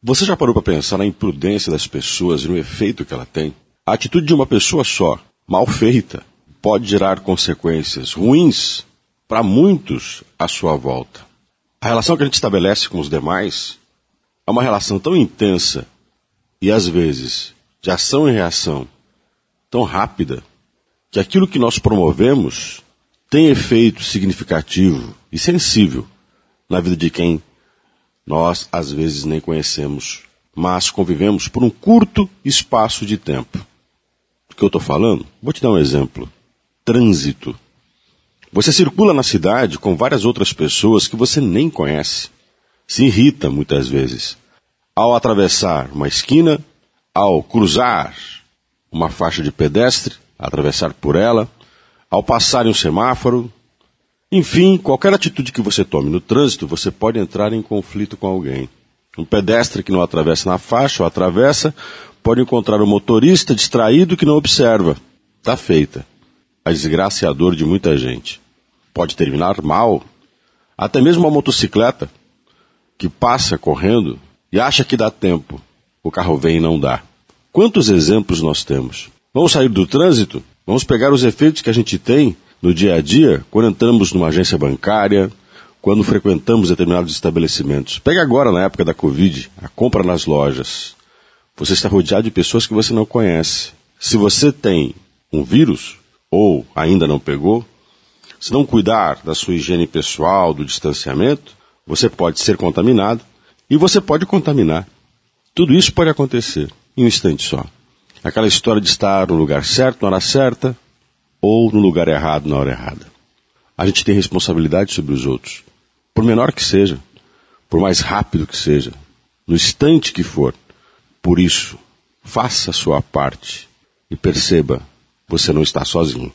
Você já parou para pensar na imprudência das pessoas e no efeito que ela tem? A atitude de uma pessoa só, mal feita, pode gerar consequências ruins para muitos à sua volta. A relação que a gente estabelece com os demais é uma relação tão intensa e, às vezes, de ação e reação tão rápida que aquilo que nós promovemos tem efeito significativo e sensível na vida de quem nós às vezes nem conhecemos, mas convivemos por um curto espaço de tempo. Do que eu estou falando? Vou te dar um exemplo. Trânsito. Você circula na cidade com várias outras pessoas que você nem conhece. Se irrita muitas vezes. Ao atravessar uma esquina, ao cruzar uma faixa de pedestre, atravessar por ela, ao passar em um semáforo, enfim, qualquer atitude que você tome no trânsito, você pode entrar em conflito com alguém. Um pedestre que não atravessa na faixa ou atravessa, pode encontrar um motorista distraído que não observa. Está feita. A desgraça é a dor de muita gente. Pode terminar mal. Até mesmo uma motocicleta que passa correndo e acha que dá tempo. O carro vem e não dá. Quantos exemplos nós temos? Vamos sair do trânsito? Vamos pegar os efeitos que a gente tem no dia a dia quando entramos numa agência bancária, quando frequentamos determinados estabelecimentos. Pega agora, na época da Covid, a compra nas lojas. Você está rodeado de pessoas que você não conhece. Se você tem um vírus, ou ainda não pegou, se não cuidar da sua higiene pessoal, do distanciamento, você pode ser contaminado e você pode contaminar. Tudo isso pode acontecer em um instante só. Aquela história de estar no lugar certo, na hora certa, ou no lugar errado, na hora errada. A gente tem responsabilidade sobre os outros, por menor que seja, por mais rápido que seja, no instante que for. Por isso, faça a sua parte e perceba, você não está sozinho.